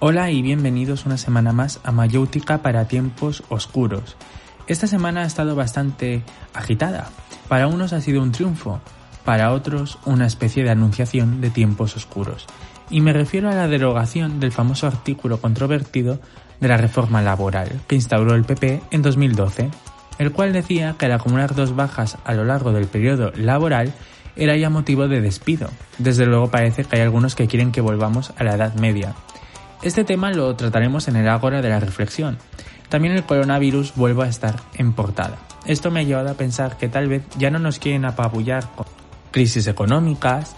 Hola y bienvenidos una semana más a Mayéutica para tiempos oscuros. Esta semana ha estado bastante agitada. Para unos ha sido un triunfo, para otros una especie de anunciación de tiempos oscuros. Y me refiero a la derogación del famoso artículo controvertido de la reforma laboral que instauró el PP en 2012, el cual decía que al acumular dos bajas a lo largo del periodo laboral era ya motivo de despido. Desde luego parece que hay algunos que quieren que volvamos a la Edad Media. Este tema lo trataremos en el Ágora de la Reflexión. También el coronavirus vuelve a estar en portada. Esto me ha llevado a pensar que tal vez ya no nos quieren apabullar con crisis económicas,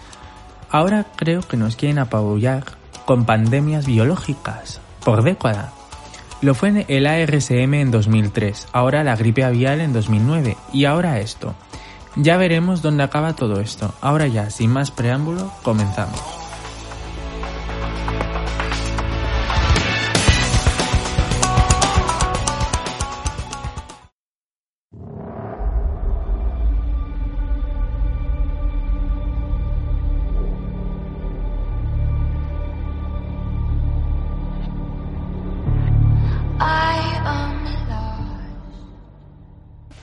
ahora creo que nos quieren apabullar con pandemias biológicas, por década. Lo fue el ARSM en 2003, ahora la gripe avial en 2009 y ahora esto. Ya veremos dónde acaba todo esto. Ahora ya, sin más preámbulo, comenzamos.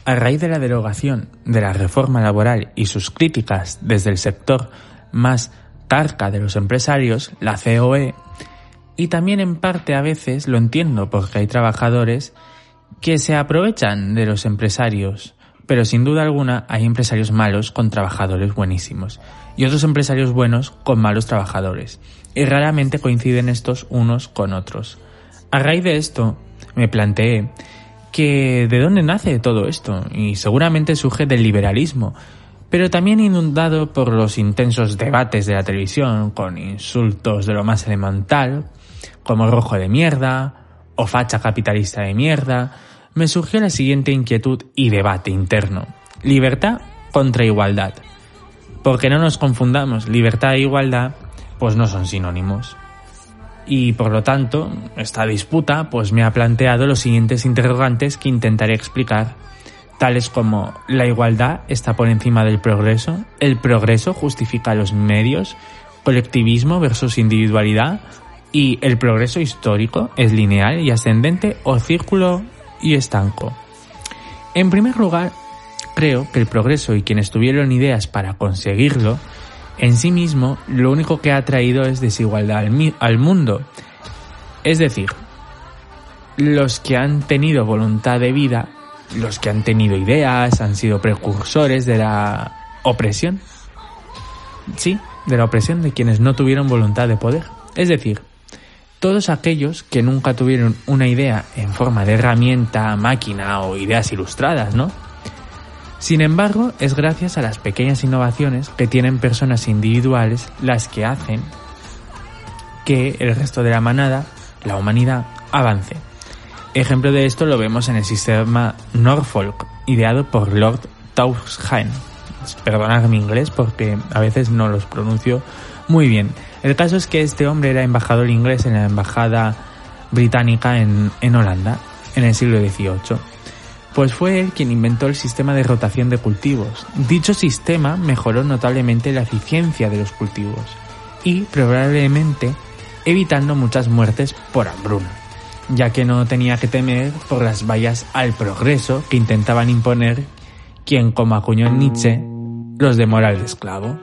A raíz de la derogación de la reforma laboral y sus críticas desde el sector más carca de los empresarios, la COE, y también en parte a veces lo entiendo porque hay trabajadores que se aprovechan de los empresarios, pero sin duda alguna hay empresarios malos con trabajadores buenísimos y otros empresarios buenos con malos trabajadores, y raramente coinciden estos unos con otros. A raíz de esto, me planteé que de dónde nace todo esto, y seguramente surge del liberalismo, pero también inundado por los intensos debates de la televisión, con insultos de lo más elemental, como rojo de mierda, o facha capitalista de mierda, me surgió la siguiente inquietud y debate interno. Libertad contra igualdad. Porque no nos confundamos, libertad e igualdad pues no son sinónimos y por lo tanto esta disputa pues me ha planteado los siguientes interrogantes que intentaré explicar tales como la igualdad está por encima del progreso, el progreso justifica los medios, colectivismo versus individualidad y el progreso histórico es lineal y ascendente o círculo y estanco. En primer lugar, creo que el progreso y quienes tuvieron ideas para conseguirlo en sí mismo lo único que ha traído es desigualdad al, mundo. Es decir, los que han tenido voluntad de vida, los que han tenido ideas, han sido precursores de la opresión. Sí, de la opresión de quienes no tuvieron voluntad de poder. Es decir, todos aquellos que nunca tuvieron una idea en forma de herramienta, máquina o ideas ilustradas, ¿no? Sin embargo, es gracias a las pequeñas innovaciones que tienen personas individuales las que hacen que el resto de la manada, la humanidad, avance. Ejemplo de esto lo vemos en el sistema Norfolk, ideado por Lord Toussaint. Perdonad mi inglés porque a veces no los pronuncio muy bien. El caso es que este hombre era embajador inglés en la embajada británica en, en Holanda en el siglo XVIII pues fue él quien inventó el sistema de rotación de cultivos. Dicho sistema mejoró notablemente la eficiencia de los cultivos y probablemente evitando muchas muertes por hambruna, ya que no tenía que temer por las vallas al progreso que intentaban imponer quien, como acuñó Nietzsche, los de moral de esclavo.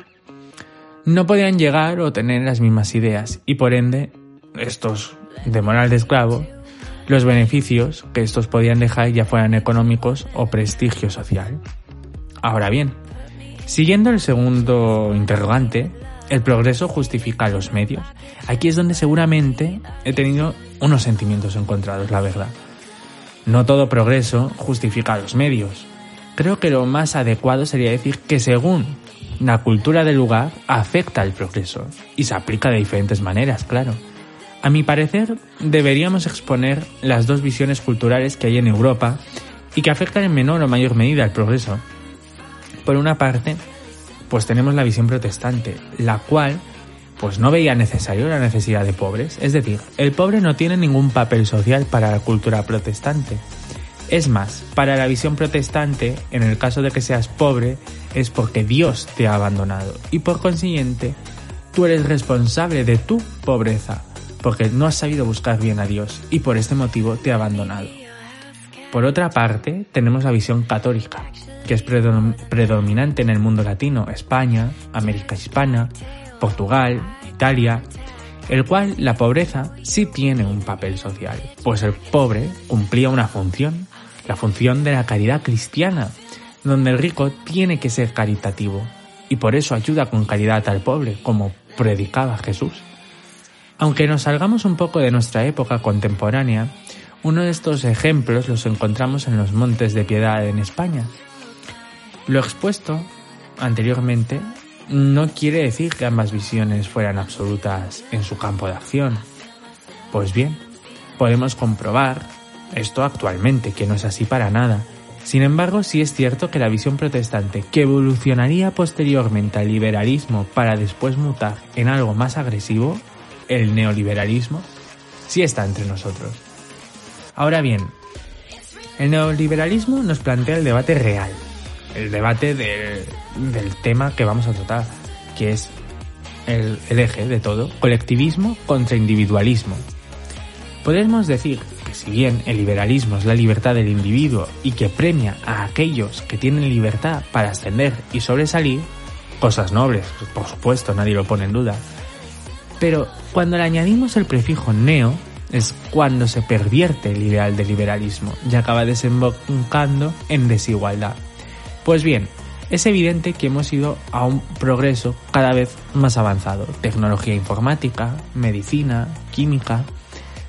No podían llegar o tener las mismas ideas y por ende estos de moral de esclavo los beneficios que estos podían dejar ya fueran económicos o prestigio social. Ahora bien, siguiendo el segundo interrogante, ¿el progreso justifica los medios? Aquí es donde seguramente he tenido unos sentimientos encontrados, la verdad. No todo progreso justifica los medios. Creo que lo más adecuado sería decir que según la cultura del lugar afecta el progreso y se aplica de diferentes maneras, claro. A mi parecer, deberíamos exponer las dos visiones culturales que hay en Europa y que afectan en menor o mayor medida al progreso. Por una parte, pues tenemos la visión protestante, la cual pues no veía necesario la necesidad de pobres, es decir, el pobre no tiene ningún papel social para la cultura protestante. Es más, para la visión protestante, en el caso de que seas pobre, es porque Dios te ha abandonado y por consiguiente, tú eres responsable de tu pobreza porque no has sabido buscar bien a Dios y por este motivo te ha abandonado. Por otra parte, tenemos la visión católica, que es predominante en el mundo latino, España, América Hispana, Portugal, Italia, el cual la pobreza sí tiene un papel social, pues el pobre cumplía una función, la función de la caridad cristiana, donde el rico tiene que ser caritativo, y por eso ayuda con caridad al pobre, como predicaba Jesús. Aunque nos salgamos un poco de nuestra época contemporánea, uno de estos ejemplos los encontramos en los Montes de Piedad en España. Lo expuesto anteriormente no quiere decir que ambas visiones fueran absolutas en su campo de acción. Pues bien, podemos comprobar esto actualmente, que no es así para nada. Sin embargo, sí es cierto que la visión protestante, que evolucionaría posteriormente al liberalismo para después mutar en algo más agresivo, el neoliberalismo, sí está entre nosotros. Ahora bien, el neoliberalismo nos plantea el debate real, el debate del tema que vamos a tratar, que es el, el eje de todo, colectivismo contra individualismo. Podemos decir que si bien el liberalismo es la libertad del individuo y que premia a aquellos que tienen libertad para ascender y sobresalir, cosas nobles, por supuesto, nadie lo pone en duda, pero cuando le añadimos el prefijo neo, es cuando se pervierte el ideal del liberalismo y acaba desembocando en desigualdad. Pues bien, es evidente que hemos ido a un progreso cada vez más avanzado, tecnología informática, medicina, química.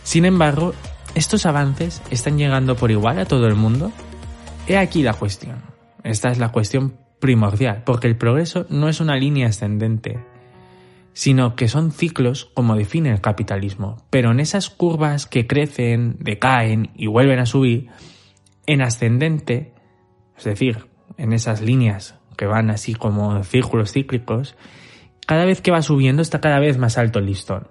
Sin embargo, ¿estos avances están llegando por igual a todo el mundo? He aquí la cuestión. Esta es la cuestión primordial, porque el progreso no es una línea ascendente, sino que son ciclos como define el capitalismo, pero en esas curvas que crecen, decaen y vuelven a subir, en ascendente, es decir, en esas líneas que van así como círculos cíclicos, cada vez que va subiendo está cada vez más alto el listón.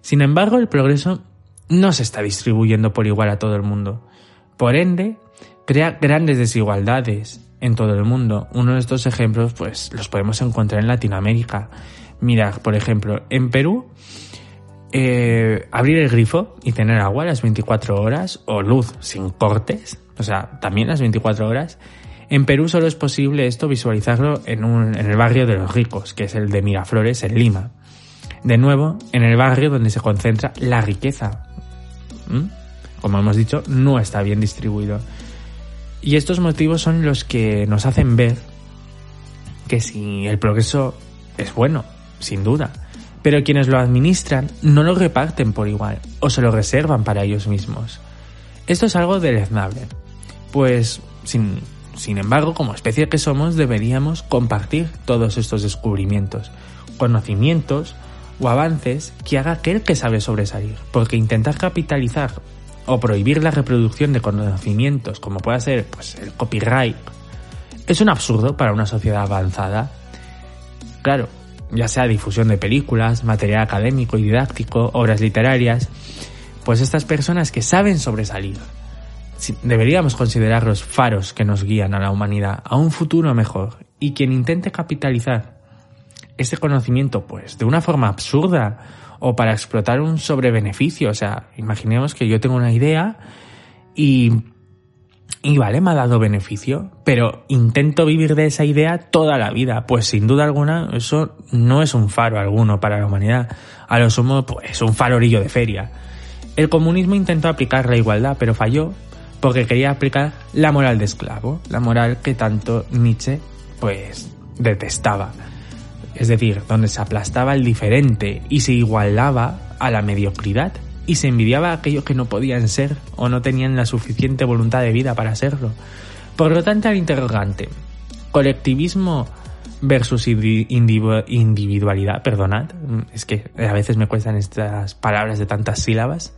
Sin embargo, el progreso no se está distribuyendo por igual a todo el mundo. Por ende, crea grandes desigualdades en todo el mundo. Uno de estos ejemplos, pues, los podemos encontrar en Latinoamérica. Mira, por ejemplo, en Perú, eh, abrir el grifo y tener agua las 24 horas o luz sin cortes, o sea, también las 24 horas, en Perú solo es posible esto visualizarlo en, un, en el barrio de los ricos, que es el de Miraflores, en Lima. De nuevo, en el barrio donde se concentra la riqueza. Como hemos dicho, no está bien distribuido. Y estos motivos son los que nos hacen ver que si el progreso es bueno, sin duda, pero quienes lo administran no lo reparten por igual o se lo reservan para ellos mismos. Esto es algo deleznable, pues sin sin embargo, como especie que somos, deberíamos compartir todos estos descubrimientos, conocimientos o avances que haga aquel que sabe sobresalir, porque intentar capitalizar o prohibir la reproducción de conocimientos, como pueda ser pues, el copyright, es un absurdo para una sociedad avanzada. Claro, ya sea difusión de películas, material académico y didáctico, obras literarias, pues estas personas que saben sobresalir, deberíamos considerar los faros que nos guían a la humanidad a un futuro mejor y quien intente capitalizar este conocimiento pues de una forma absurda o para explotar un sobrebeneficio, o sea, imaginemos que yo tengo una idea y y vale, me ha dado beneficio, pero intento vivir de esa idea toda la vida. Pues sin duda alguna, eso no es un faro alguno para la humanidad. A lo sumo, pues un farorillo de feria. El comunismo intentó aplicar la igualdad, pero falló porque quería aplicar la moral de esclavo, la moral que tanto Nietzsche pues detestaba. Es decir, donde se aplastaba el diferente y se igualaba a la mediocridad y se envidiaba a aquellos que no podían ser o no tenían la suficiente voluntad de vida para serlo. Por lo tanto, el interrogante, colectivismo versus individualidad, perdonad, es que a veces me cuestan estas palabras de tantas sílabas,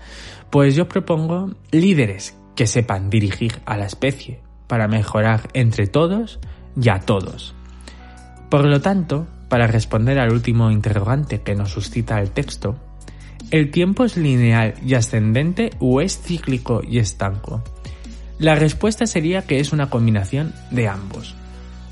pues yo propongo líderes que sepan dirigir a la especie para mejorar entre todos y a todos. Por lo tanto, para responder al último interrogante que nos suscita el texto, ¿el tiempo es lineal y ascendente o es cíclico y estanco? La respuesta sería que es una combinación de ambos,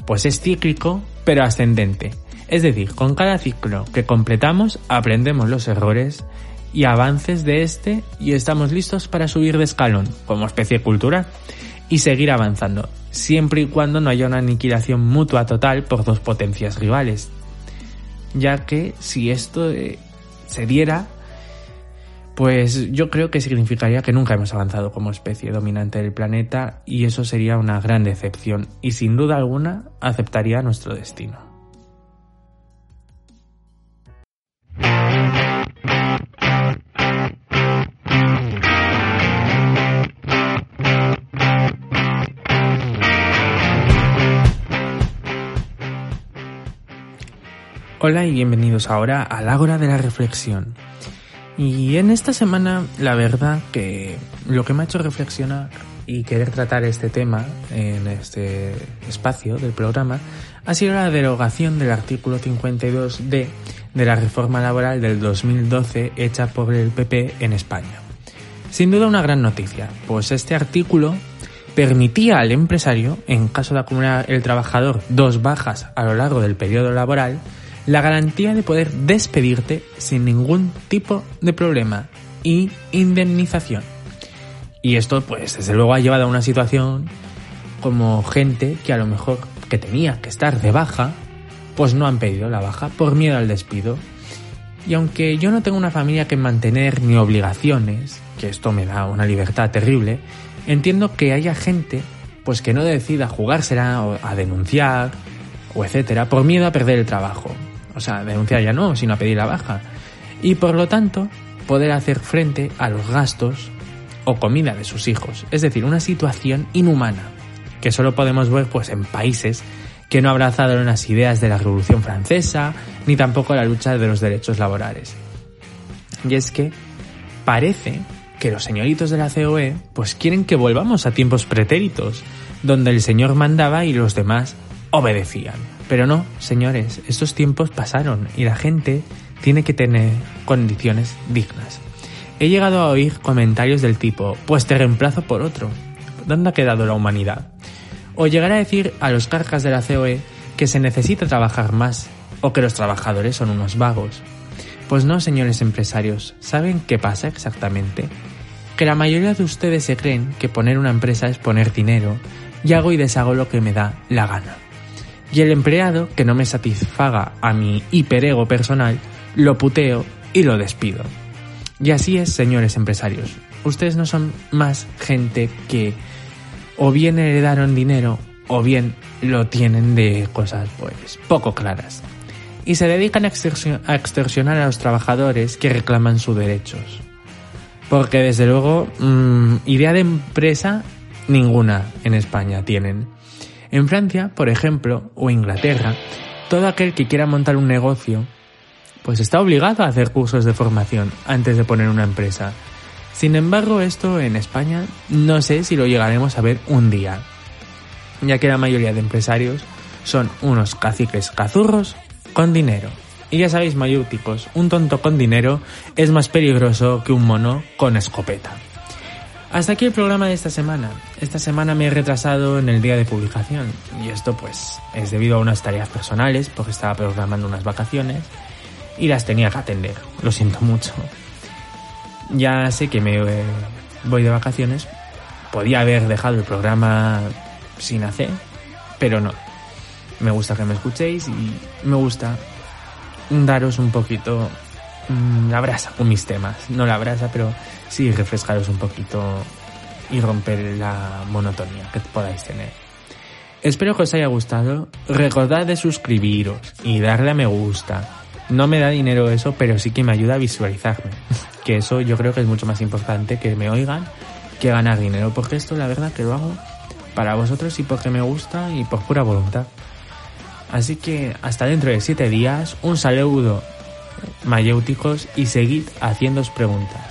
pues es cíclico pero ascendente, es decir, con cada ciclo que completamos aprendemos los errores y avances de este y estamos listos para subir de escalón como especie cultural y seguir avanzando, siempre y cuando no haya una aniquilación mutua total por dos potencias rivales, ya que si esto eh, se diera, pues yo creo que significaría que nunca hemos avanzado como especie dominante del planeta y eso sería una gran decepción y sin duda alguna aceptaría nuestro destino. Hola y bienvenidos ahora al Ágora de la Reflexión. Y en esta semana, la verdad que lo que me ha hecho reflexionar y querer tratar este tema en este espacio del programa ha sido la derogación del artículo 52D de la reforma laboral del 2012 hecha por el PP en España. Sin duda una gran noticia, pues este artículo permitía al empresario, en caso de acumular el trabajador dos bajas a lo largo del periodo laboral, la garantía de poder despedirte sin ningún tipo de problema y indemnización. Y esto, pues, desde luego ha llevado a una situación como gente que a lo mejor que tenía que estar de baja, pues no han pedido la baja por miedo al despido. Y aunque yo no tengo una familia que mantener ni obligaciones, que esto me da una libertad terrible, entiendo que haya gente pues que no decida jugársela a denunciar o etcétera por miedo a perder el trabajo o sea, denunciar ya no, sino a pedir la baja. Y por lo tanto, poder hacer frente a los gastos o comida de sus hijos. Es decir, una situación inhumana, que solo podemos ver pues en países que no abrazaron las ideas de la Revolución Francesa, ni tampoco la lucha de los derechos laborales. Y es que parece que los señoritos de la COE pues quieren que volvamos a tiempos pretéritos, donde el señor mandaba y los demás obedecían. Pero no, señores, estos tiempos pasaron y la gente tiene que tener condiciones dignas. He llegado a oír comentarios del tipo, pues te reemplazo por otro. ¿Dónde ha quedado la humanidad? O llegar a decir a los cargas de la COE que se necesita trabajar más o que los trabajadores son unos vagos. Pues no, señores empresarios, ¿saben qué pasa exactamente? Que la mayoría de ustedes se creen que poner una empresa es poner dinero y hago y deshago lo que me da la gana y el empleado que no me satisfaga a mi hiperego personal, lo puteo y lo despido. Y así es, señores empresarios. Ustedes no son más gente que o bien heredaron dinero o bien lo tienen de cosas pues poco claras. Y se dedican a, extorsionar a los trabajadores que reclaman sus derechos. Porque desde luego, mm, idea de empresa ninguna en España tienen. En Francia, por ejemplo, o Inglaterra, todo aquel que quiera montar un negocio, pues está obligado a hacer cursos de formación antes de poner una empresa. Sin embargo, esto en España no sé si lo llegaremos a ver un día, ya que la mayoría de empresarios son unos caciques cazurros con dinero. Y ya sabéis, mayúticos, un tonto con dinero es más peligroso que un mono con escopeta. Hasta aquí el programa de esta semana. Esta semana me he retrasado en el día de publicación y esto pues es debido a unas tareas personales porque estaba programando unas vacaciones y las tenía que atender. Lo siento mucho. Ya sé que me eh, voy de vacaciones. Podía haber dejado el programa sin hacer, pero no. Me gusta que me escuchéis y me gusta daros un poquito mm, la brasa con mis temas. No la brasa, pero sí refrescaros un poquito y romper la monotonía que podáis tener. Espero que os haya gustado. Recordad de suscribiros y darle a me gusta. No me da dinero eso, pero sí que me ayuda a visualizarme. Que eso yo creo que es mucho más importante que me oigan que ganar dinero. Porque esto la verdad que lo hago para vosotros y porque me gusta y por pura voluntad. Así que hasta dentro de 7 días, un saludo mayéuticos y seguid haciéndoos preguntas.